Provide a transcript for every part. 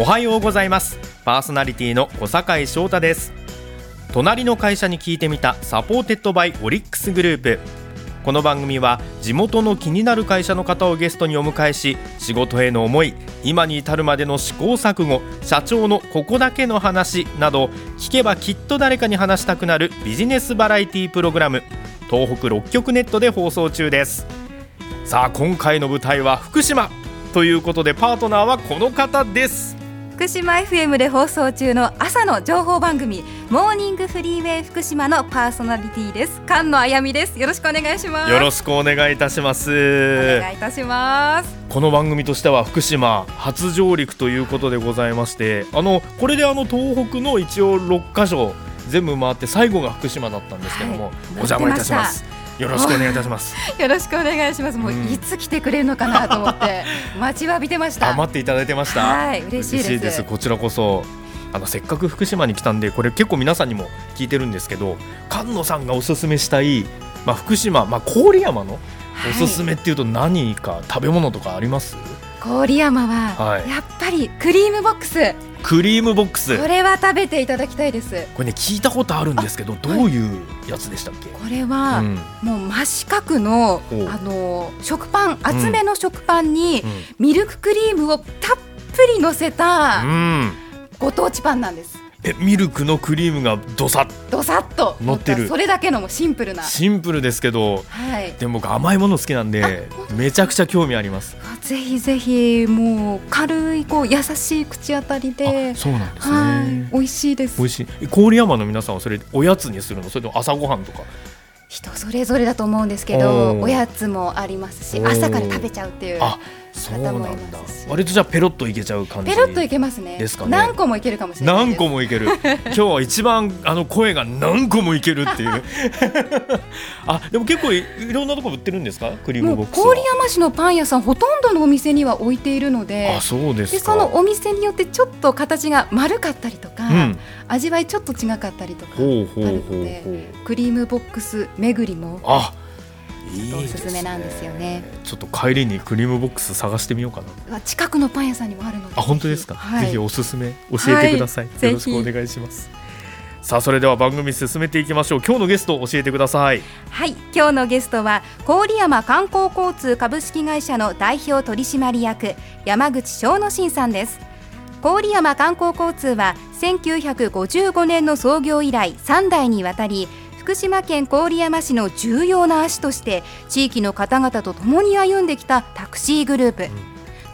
おはようございます。パーソナリティの小坂翔太です。隣の会社に聞いてみた supported by オリックスグループ。この番組は地元の気になる会社の方をゲストにお迎えし仕事への思い今に至るまでの試行錯誤社長のここだけの話など聞けばきっと誰かに話したくなるビジネスバラエティプログラム東北6局ネットで放送中です。さあ今回の舞台は福島ということでパートナーはこの方です。福島 FM で放送中の朝の情報番組モーニングフリーウェイ福島のパーソナリティです。菅野あやみです。よろしくお願いします。よろしくお願いいたします。お願いいたします。この番組としては福島初上陸ということでございましてあのこれであの東北の一応6カ所全部回って最後が福島だったんですけども、はい、お邪魔いたしますよろしくお願いいたします。よろしくお願いします。もういつ来てくれるのかなと思って 待ちわびてました。待っていただいてました。はい、嬉しいです。こちらこそ。あのせっかく福島に来たんでこれ結構皆さんにも聞いてるんですけど菅野さんがおすすめしたい、まあ、福島、まあ、郡山のおすすめっていうと何か食べ物とかあります、はい、郡山はやっぱりクリームボックス。クリームボックス。これは食べていただきたいです。これね聞いたことあるんですけどどういうやつでしたっけ、これは、うん、もう真四角のあの食パン厚めの食パンに、ミルククリームをたっぷり乗せた、ご当地パンなんですえミルクのクリームがどさっどさっと。乗ってる。それだけのもシンプルな。シンプルですけど、はい、でも僕甘いもの好きなんでめちゃくちゃ興味あります。ぜひぜひもう軽いこう優しい口当たりで。そうなんですね。美味しいです。美味しい。郡山の皆さんはそれおやつにするの？それとも朝ごはんとか？人それぞれだと思うんですけどおやつもありますし朝から食べちゃうっていうそうなんだ。割とじゃあペロッといけちゃう感じペロッといけますね。ですかね。何個もいけるかもしれない何個もいける。今日は一番あの声が何個もいけるっていう。あでも結構いろんなとこ売ってるんですか？クリームボックス郡山市のパン屋さんほとんどのお店には置いているので。あそうですでそのお店によってちょっと形が丸かったりとか、うん、味わいちょっと違かったりとかあるのでクリームボックス巡りもあおすすめなんですよね、ね、ちょっと帰りにクリームボックス探してみようかな。近くのパン屋さんにもあるのであ本当ですか、はい、ぜひおすすめ教えてください、はい、よろしくお願いします。さあそれでは番組進めていきましょう。今日のゲストを教えてください。はい。今日のゲストは郡山観光交通株式会社の代表取締役山口翔之進さんです。郡山観光交通は1955年の創業以来3代にわたり福島県郡山市の重要な足として地域の方々と共に歩んできたタクシーグループ、うん、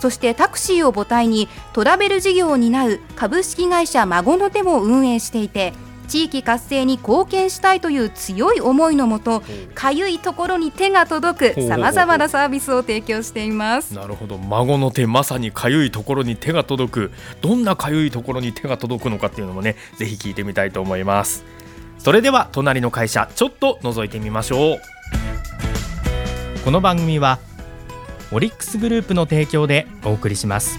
そしてタクシーを母体にトラベル事業を担う株式会社孫の手も運営していて地域活性に貢献したいという強い思いのもとかゆいところに手が届くさまざまなサービスを提供しています。なるほど。孫の手まさにかゆいところに手が届く。どんなかゆいところに手が届くのかっていうのもねぜひ聞いてみたいと思いますそれでは隣の会社ちょっと覗いてみましょう。この番組はオリックスグループの提供でお送りします。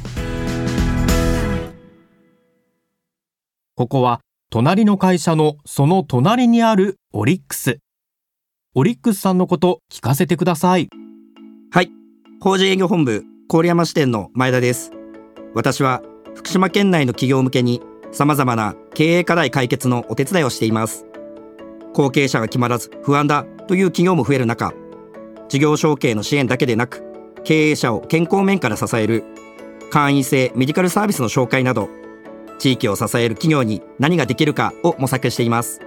ここは隣の会社のその隣にあるオリックス。オリックスさんのこと聞かせてください。はい。法人営業本部郡山支店の前田です。私は福島県内の企業向けに様々な経営課題解決のお手伝いをしています。後継者が決まらず不安だという企業も増える中事業承継の支援だけでなく経営者を健康面から支える会員制メディカルサービスの紹介など地域を支える企業に何ができるかを模索しています。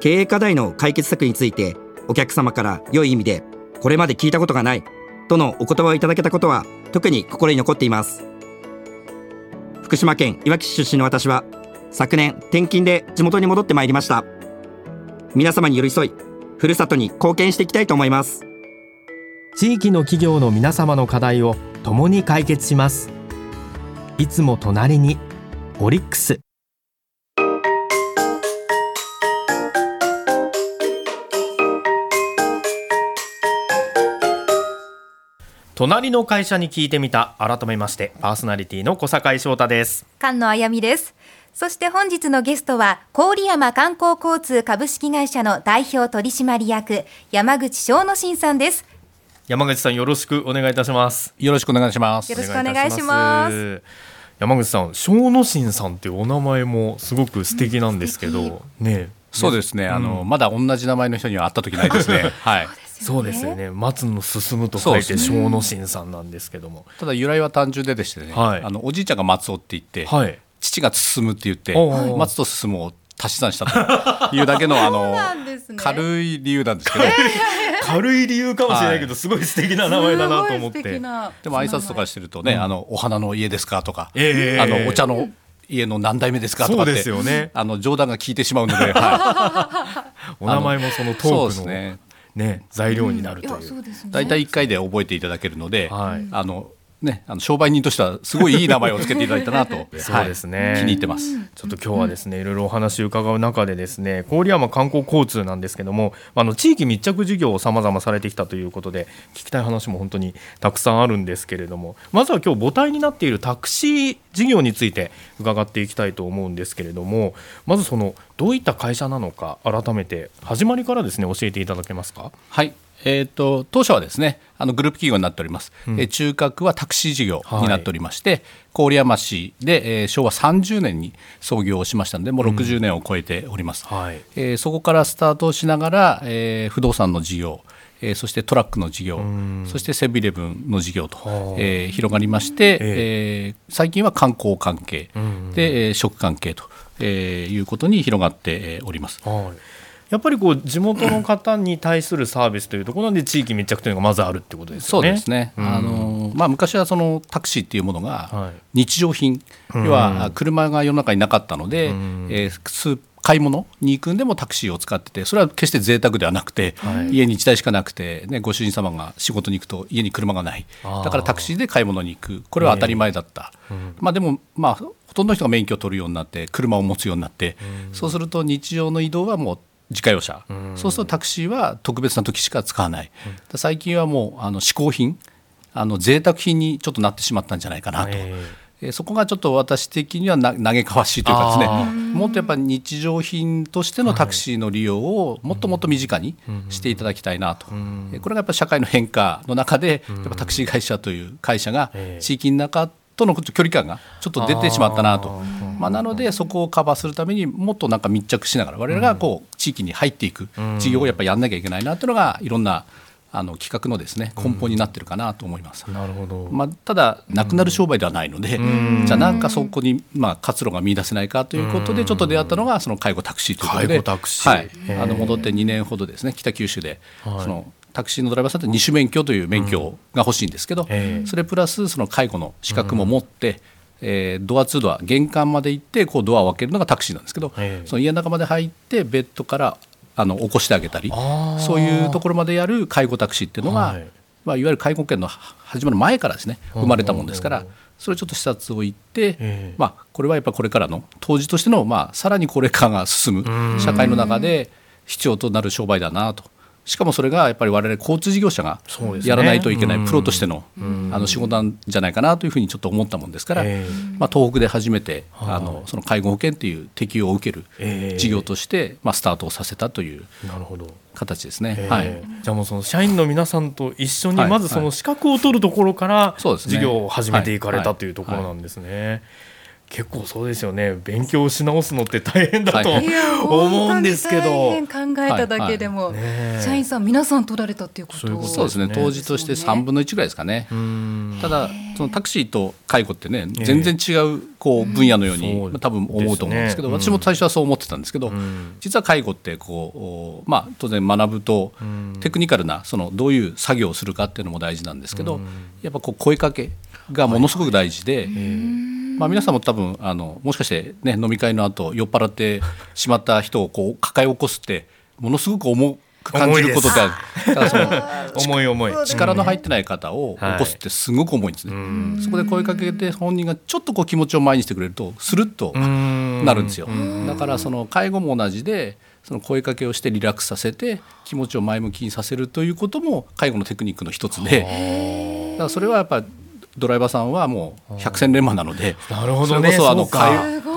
経営課題の解決策についてお客様から良い意味でこれまで聞いたことがないとのお言葉をいただけたことは特に心に残っています。福島県いわき市出身の私は昨年転勤で地元に戻ってまいりました。皆様に寄り添いふるさとに貢献していきたいと思います。地域の企業の皆様の課題を共に解決します。いつも隣にオリックス。隣の会社に聞いてみた。改めましてパーソナリティの小坂井翔太です。菅野あやみですそして本日のゲストは、郡山観光交通株式会社の代表取締役、山口翔之進さんです。山口さんよろしくお願いいたします。よろしくお願いします。よろしくお願いします。山口さん小野伸さんっていうお名前もすごく素敵なんですけど、ねそうですね、あのまだ同じ名前の人には会った時ないですね。はい。そうですよね松野進と書いて小野伸さんなんですけども、ただ由来は単純ででしてね、はいあのおじいちゃんが松尾って言って、はい父が進って言って松と進を足し算したというだけのあのね。軽い理由なんですけど、軽い理由かもしれないけど、すごい素敵な名前だなと思って。でも挨拶とかしてるとね、あのお花の家ですかとか、ええあのお茶の家の何代目ですかとかね。あの冗談が効いてしまうので、は お名前もそのトークのですね。ね材料になるという。そうですね。大体一回で覚えていただけるので、はい。あのね、あの商売人としてはすごいいい名前をつけていただいたなと。そうですね。はい気に入ってます。ちょっと今日はですね、いろいろお話を伺う中でですね郡山観光交通なんですけどもあの地域密着事業をさまざまされてきたということで聞きたい話も本当にたくさんあるんですけれどもまずは今日母体になっているタクシー事業について伺っていきたいと思うんですけれどもまずそのどういった会社なのか改めて始まりからですね教えていただけますか？はい。えー、と当社はですねあのグループ企業になっております、えー中核はタクシー事業になっておりまして、郡山市で、えー昭和30年に創業をしましたのでもう60年を超えております、はい。えーそこからスタートをしながら、えー不動産の事業えーそしてトラックの事業そしてセブンイレブンの事業と、えー広がりまして、えー最近は観光関係で、えー食関係と、えーいうことに広がってえーおります。はいやっぱりこう地元の方に対するサービスというところで地域密着というのがまずあるってことですね。うですね、あのまあ、昔はそのタクシーっていうものはがい。日常品、要は車が世の中になかったので、えース買い物に行くんでもタクシーを使っててそれは決して贅沢ではなくて、家に1台しかなくて、ね、ご主人様が仕事に行くと家に車がない。だからタクシーで買い物に行く。これは当たり前だった、まあ、でも、まあ、ほとんどの人が免許を取るようになって車を持つようになって、そうすると日常の移動はもう自家用車、そうするとタクシーは特別な時しか使わない、最近はもうあの嗜好品あの贅沢品にちょっとなってしまったんじゃないかなと、ええ。ーそこがちょっと私的にはな嘆かわしいというかですね。あもっとやっぱり日常品としてのタクシーの利用をもっともっと身近にしていただきたいなと、えーこれがやっぱり社会の変化の中でやっぱタクシー会社という会社がええ。地域の中との距離感がちょっと出てしまったなと。まあ、なのでそこをカバーするためにもっとなんか密着しながら我々がこう地域に入っていく事業をやっぱりやんなきゃいけないなというのがいろんなあの企画のですね根本になってるかなと思います。なるほど。まあ、ただなくなる商売ではないので、じゃあなんかそこに、まあ、活路が見出せないかということでちょっと出会ったのがその介護タクシーということで介護タクシー。はい。あの戻って2年ほどですね北九州で、そのタクシーのドライバーさんって二種免許という免許が欲しいんですけど、それプラスその介護の資格も持って、えードアツードア玄関まで行ってこうドアを開けるのがタクシーなんですけど、へーその家の中まで入ってベッドからあの起こしてあげたりそういうところまでやる介護タクシーっていうのが、はい。いまあ、いわゆる介護保険の始まる前からですね生まれたもんですからそれをちょっと視察を行って、えまあ、これはやっぱこれからの当時としての、まあ、さらに高齢化が進む社会の中で必要となる商売だなと。しかもそれがやっぱり我々交通事業者がやらないといけないうん。プロとしてのあの仕事なんじゃないかなというふうにちょっと思ったもんですから、ええ。まあ、東北で初めてはい。あのその介護保険っていう適用を受けるええ。事業として、まあ、スタートをさせたという。形ですね。えーはい。じゃあもうその社員の皆さんと一緒にはい。まずその資格を取るところから事業を始めていかれはい。たというところなんですね。結構そうですよね。勉強し直すのって大変だと思うんですけど、考えただけでも、はい。はい社員さん皆さん取られたっていうことそういうことそうですね。当時として3分の1ぐらいですかね。うんただそのタクシーと介護ってねえ全然違うこう分野のように、うん。多分思うと思うんですけど、ね。私も最初はそう思ってたんですけど、ん。実は介護ってこう、まあ、当然学ぶとん。テクニカルなそのどういう作業をするかっていうのも大事なんですけど、やっぱこう声かけがものすごく大事で。まあ、皆さんも多分あのもしかして、ね、飲み会の後酔っ払ってしまった人をこう抱え起こすってものすごく重く感じることってある。ただその重い重い。力の入ってない方を起こすってすごく重いんですね、そこで声かけて本人がちょっとこう気持ちを前にしてくれるとスルッとんなるんですよ。だからその介護も同じでその声かけをしてリラックスさせて気持ちを前向きにさせるということも介護のテクニックの一つで。だからそれはやっぱドライバーさんはもう百戦錬磨なのでなるほどね。それこそあの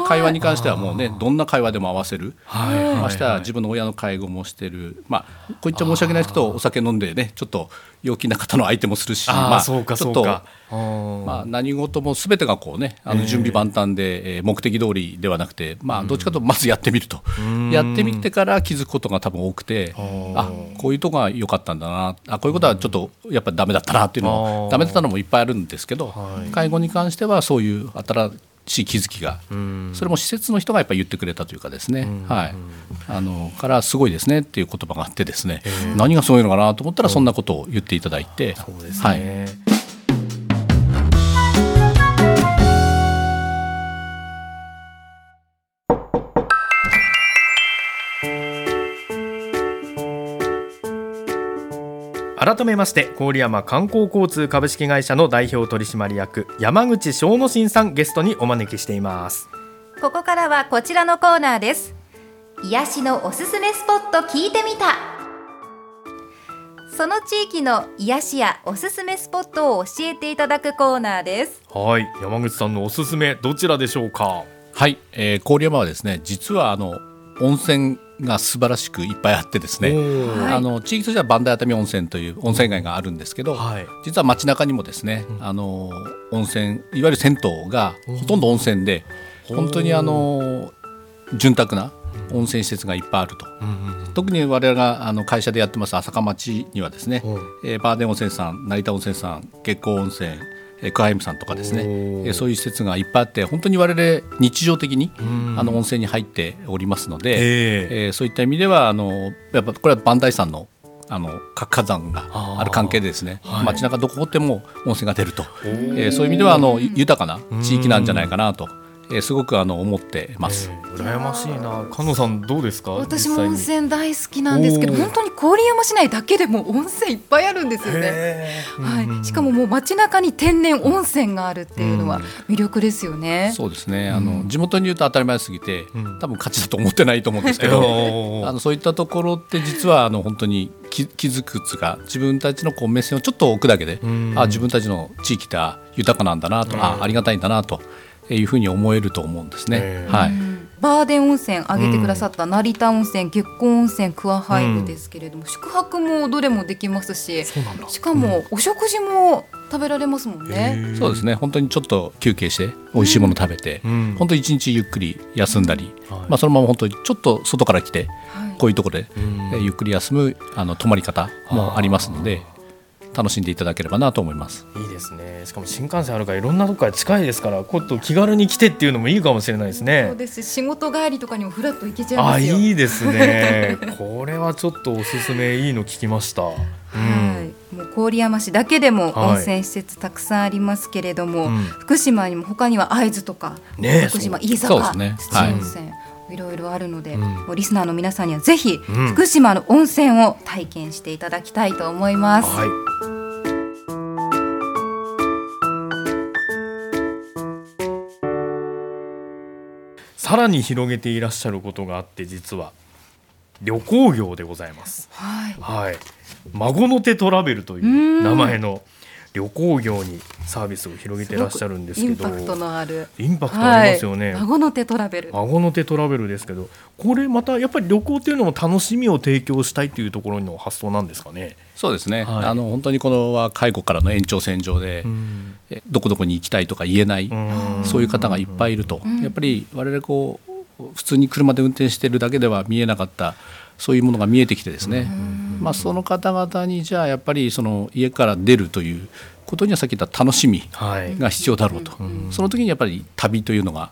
会話に関してはもうねどんな会話でも合わせる、はい。ましては自分の親の介護もしてる。まあこういっちゃ申し訳ないですけどお酒飲んでねちょっと陽気な方の相手もするしまあそうかちょっとそうか。あーまあ、何事もすべてがこうねあの準備万端で、えー目的通りではなくて、まあ、どっちかというとまずやってみると、やってみてから気づくことが多分多くてあこういうとこが良かったんだなあこういうことはちょっとやっぱりダメだったなっていうのあー。もダメだったのもいっぱいあるんですけど、はい。介護に関してはそういう新しい気づきが、それも施設の人がやっぱり言ってくれたというかですね、はい、あのからすごいですねっていう言葉があってですね。何がすごいのかなと思ったらそんなことを言っていただいて、そうですはい、改めまして郡山観光交通株式会社の代表取締役山口正之進さんゲストにお招きしています。ここからはこちらのコーナーです。癒しのおすすめスポット聞いてみた。その地域の癒しやおすすめスポットを教えていただくコーナーです。はい。山口さんのおすすめどちらでしょうか？はい、えー、郡山はですね実はあの温泉が素晴らしくいっぱいあってですね、はい。あの地域としては磐梯熱海温泉という温泉街があるんですけど、はい。実は街中にもですね、あの温泉いわゆる銭湯がほとんど温泉で、本当にあの潤沢な温泉施設がいっぱいあると。特に我々があの会社でやってます朝霞町にはですね、えーバーデン温泉さん成田温泉さん月光温泉えークハイムさんとかですね、そういう施設がいっぱいあって本当に我々日常的にあの温泉に入っておりますので、ええ。えーそういった意味ではあのやっぱこれは磐梯山のあの活火山がある関係でですね、はい。街中どこでも温泉が出ると、えーそういう意味ではあの豊かな地域なんじゃないかなと、えーすごくあの思ってます。えー羨ましいな。菅野さんどうですか？私も温泉大好きなんですけど本当に郡山市内だけでも温泉いっぱいあるんですよね。はい、しかももう街中に天然温泉があるっていうのは魅力ですよね。そうですね。あの、地元に言うと当たり前すぎて、ん。多分勝ちだと思ってないと思うんですけど、あのそういったところって実はあの本当に気気づくつか自分たちのこう目線をちょっと置くだけで、ん。あ自分たちの地域ってあ豊かなんだなと、あありがたいんだなというふうに思えると思うんですね。はい、バーデン温泉挙げてくださった成田温泉、月光温泉、クアハイムですけれども、宿泊もどれもできますし、そうなんだ。しかもお食事も食べられますもんね。そうですね。本当にちょっと休憩して美味しいもの食べて、ん。本当に一日ゆっくり休んだり、はい。まあ、そのまま本当にちょっと外から来て、はい。こういうところで、えーゆっくり休むあの泊まり方もありますので楽しんでいただければなと思います。いいですね。しかも新幹線あるからいろんなとこから近いですからこって気軽に来てっていうのもいいかもしれないですそうねです仕事帰りとかにもフラッと行けちゃいあますよ。いいですね。これはちょっとおすすめいいの聞きました、うん。はい、もう郡山市だけでもはい温泉施設たくさんありますけれども、うん。福島にも他には会津とか、ねえ福島そう飯坂、ね。土温泉、い、ろいろあるので、ん。もうリスナーの皆さんにはぜひ、うん。福島の温泉を体験していただきたいと思います。はい。さらに広げていらっしゃることがあって実は旅行業でございます。はい、はい、孫の手トラベルという名前の旅行業にサービスを広げていらっしゃるんですけど。インパクトのある、インパクトありますよね。はい、孫の手トラベル。孫の手トラベルですけどこれまたやっぱり旅行っていうのも楽しみを提供したいというところの発想なんですかね？そうですね、はい。あの本当にこのは介護からの延長線上で、えどこどこに行きたいとか言えない、ん。そういう方がいっぱいいると、やっぱり我々こう普通に車で運転してるだけでは見えなかったそういうものが見えてきてですね、まあ、その方々にじゃあやっぱりその家から出るということにはさっき言った楽しみはい、が必要だろうと、その時にやっぱり旅というのが、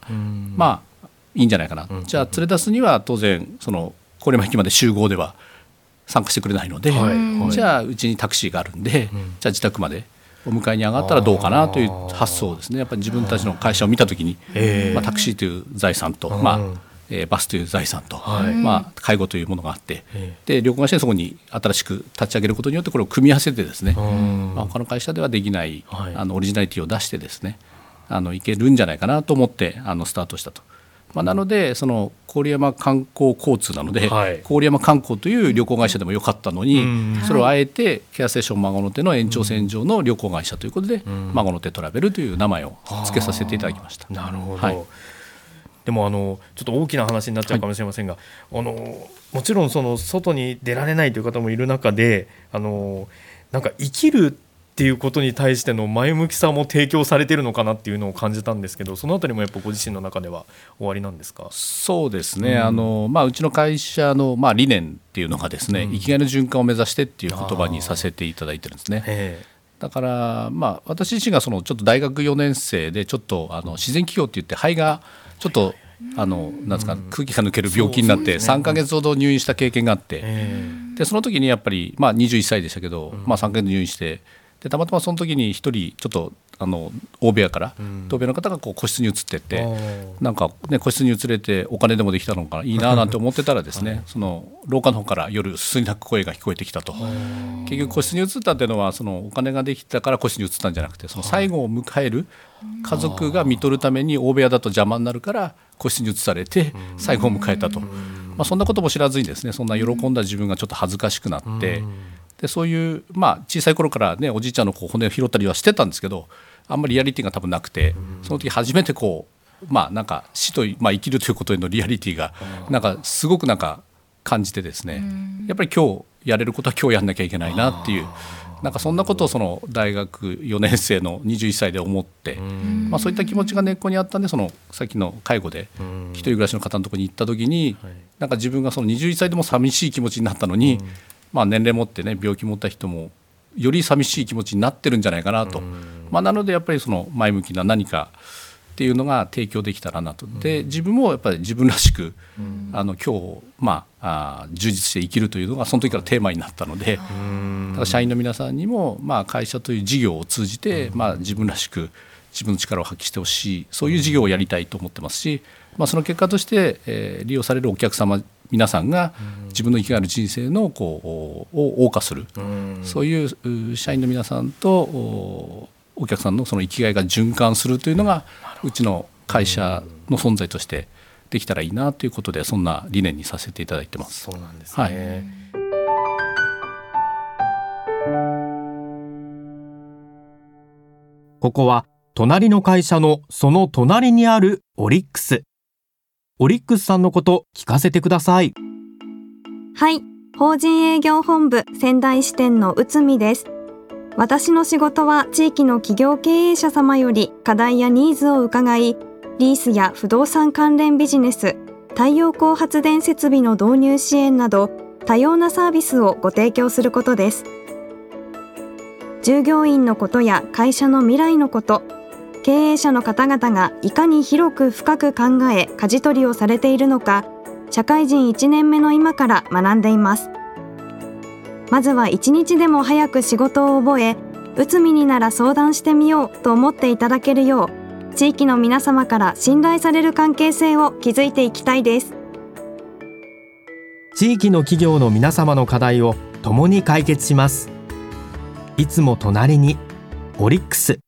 まあいいんじゃないかな、じゃあ連れ出すには当然その郡山駅まで集合では参加してくれないので、はい。はい。じゃあうちにタクシーがあるんで、じゃあ自宅までお迎えに上がったらどうかなという発想ですね。やっぱり自分たちの会社を見た時に、ええまあ、タクシーという財産と、まあえーバスという財産と、はい。まあ、介護というものがあって、えで旅行会社でそこに新しく立ち上げることによってこれを組み合わせてですね、ん。まあ、他の会社ではできない、はい。あのオリジナリティを出してですねあのいけるんじゃないかなと思ってあのスタートしたと。まあ、なのでその郡山観光交通なので、はい。郡山観光という旅行会社でもよかったのに、うん。それをあえてケアステーション孫の手の延長線上の旅行会社ということで、孫の手トラベルという名前を付けさせていただきました。なるほど、はいでもあのちょっと大きな話になっちゃうかもしれませんが、あのもちろんその外に出られないという方もいる中であのなんか生きるっていうことに対しての前向きさも提供されているのかなっていうのを感じたんですけどそのあたりもやっぱご自身の中では終わりなんですか？そうですね、うん、あのまあ、うちの会社の、まあ、理念っていうのがですね、うん、生きがいの循環を目指してっていう言葉にさせていただいてるんですね。だから、まあ、私自身がそのちょっと大学4年生でちょっとあの自然気象って言って肺がちょっとあのなんですか空気が抜ける病気になって3か月ほど入院した経験があって。でその時にやっぱり、まあ、21歳でしたけど、まあ、3か月入院してでたまたまその時に1人ちょっとあの大部屋から東部の方がこう個室に移ってってなんか、ね、個室に移れてお金でもできたのかいいななんて思ってたらですねその廊下の方から夜すすり泣く声が聞こえてきたと。結局個室に移ったっていうのはそのお金ができたから個室に移ったんじゃなくてその最後を迎える家族が見とるために大部屋だと邪魔になるから個室に移されて最後を迎えたと、まあ、そんなことも知らずにですねそんな喜んだ自分がちょっと恥ずかしくなって。でそういう、まあ、小さい頃からねおじいちゃんのこう骨を拾ったりはしてたんですけどあんまりリアリティが多分なくてその時初めてこうまあなんか死と、まあ、生きるということへのリアリティがなんかすごくなんか感じてですねやっぱり今日やれることは今日やんなきゃいけないなっていうなんかそんなことをその大学4年生の21歳で思って、まあ、そういった気持ちが根っこにあったんでそのさっきの介護で一人暮らしの方のところに行った時になんか自分がその21歳でも寂しい気持ちになったのにまあ、年齢持ってね病気持った人もより寂しい気持ちになってるんじゃないかなと、まあ、なのでやっぱりその前向きな何かっていうのが提供できたらなと。で自分もやっぱり自分らしく、あの今日、まあ、あ充実して生きるというのがその時からテーマになったので、だから社員の皆さんにも、まあ、会社という事業を通じて、まあ、自分らしく自分の力を発揮してほしいそういう事業をやりたいと思ってますし、まあ、その結果として、えー、利用されるお客様皆さんが自分の生きがいの人生のこうを謳歌する、そういう社員の皆さんとお客さんのその生きがいが循環するというのがうちの会社の存在としてできたらいいなということでそんな理念にさせていただいてます。そうなんですね、はい。ここは隣の会社のその隣にあるオリックス。オリックスさんのこと聞かせてください。はい。法人営業本部仙台支店の内海です。私の仕事は地域の企業経営者様より課題やニーズを伺いリースや不動産関連ビジネス太陽光発電設備の導入支援など多様なサービスをご提供することです。従業員のことや会社の未来のこと経営者の方々がいかに広く深く考え舵取りをされているのか社会人1年目の今から学んでいます。まずは一日でも早く仕事を覚え内海になら相談してみようと思っていただけるよう地域の皆様から信頼される関係性を築いていきたいです。地域の企業の皆様の課題を共に解決します。いつも隣にオリックス。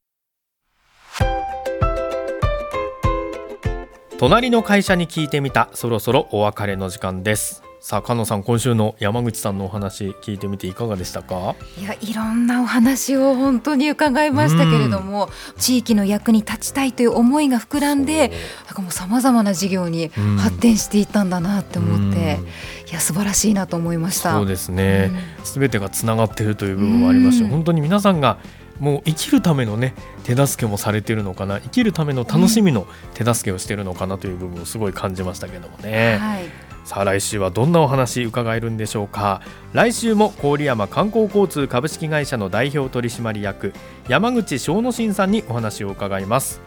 隣の会社に聞いてみた。そろそろお別れの時間です。さあ菅野さん今週の山口さんのお話聞いてみていかがでしたか？いやいろんなお話を本当に伺いましたけれども、うん、地域の役に立ちたいという思いが膨らんでなんかもうさまざまな事業に発展していったんだなって思って、うん、いや素晴らしいなと思いました。そうですね、す、う、べ、ん、てがつながっているという部分もありますし、本当に皆さんがもう生きるためのね手助けもされてるのかな。生きるための楽しみの手助けをしてるのかなという部分をすごい感じましたけどもね、はい、さあ来週はどんなお話伺えるんでしょうか。来週も郡山観光交通株式会社の代表取締役山口正之進さんにお話を伺います。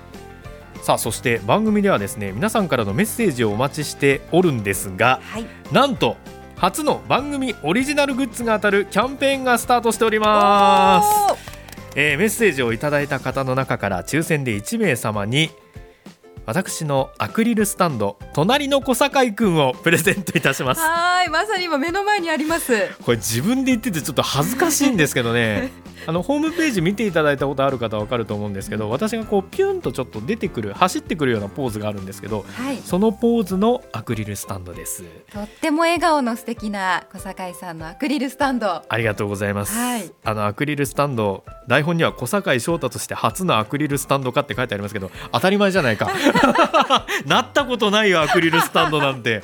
さあそして番組ではですね皆さんからのメッセージをお待ちしておるんですが、はい、なんと初の番組オリジナルグッズが当たるキャンペーンがスタートしておりますえー、メッセージをいただいた方の中から抽選で1名様に私のアクリルスタンド隣の小堺くんを プレゼントいたします。はいまさに今目の前にあります。これ自分で言っててちょっと恥ずかしいんですけどね あのホームページ見ていただいたことある方は分かると思うんですけど私がこうピュンとちょっと出てくる走ってくるようなポーズがあるんですけど、はい、そのポーズのアクリルスタンドです。とっても笑顔の素敵な小堺さんのアクリルスタンド。ありがとうございます、はい、あのアクリルスタンド台本には小堺翔太として初のアクリルスタンドかって書いてありますけど当たり前じゃないか。なったことないよアクリルスタンドなんて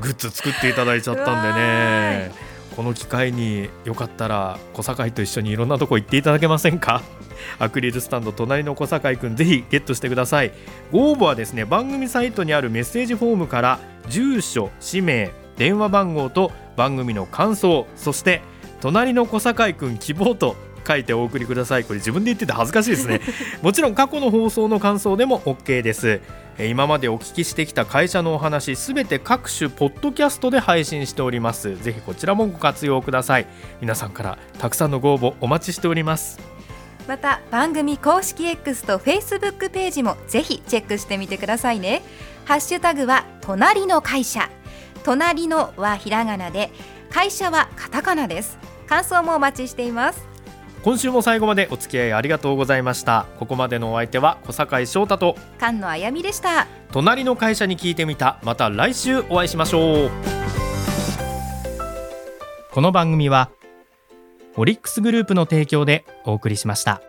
グッズ作っていただいちゃったんでね この機会によかったら小堺と一緒にいろんなとこ行っていただけませんか？アクリルスタンド隣の小堺くんぜひゲットしてください。ご応募はですね番組サイトにあるメッセージフォームから住所氏名電話番号と番組の感想そして隣の小堺くん希望と書いてお送りください。これ自分で言ってて恥ずかしいですね。もちろん過去の放送の感想でも OK です。えー今までお聞きしてきた会社のお話すべて各種ポッドキャストで配信しております。ぜひこちらもご活用ください。皆さんからたくさんのご応募お待ちしております。また番組公式 X と Facebook ページもぜひチェックしてみてくださいね。ハッシュタグは隣の会社。隣のはひらがなで会社はカタカナです。感想もお待ちしています。今週も最後までお付き合いありがとうございました。ここまでのお相手は小坂井翔太と菅野あやみでした。隣の会社に聞いてみた。また来週お会いしましょう。この番組はオリックスグループの提供でお送りしました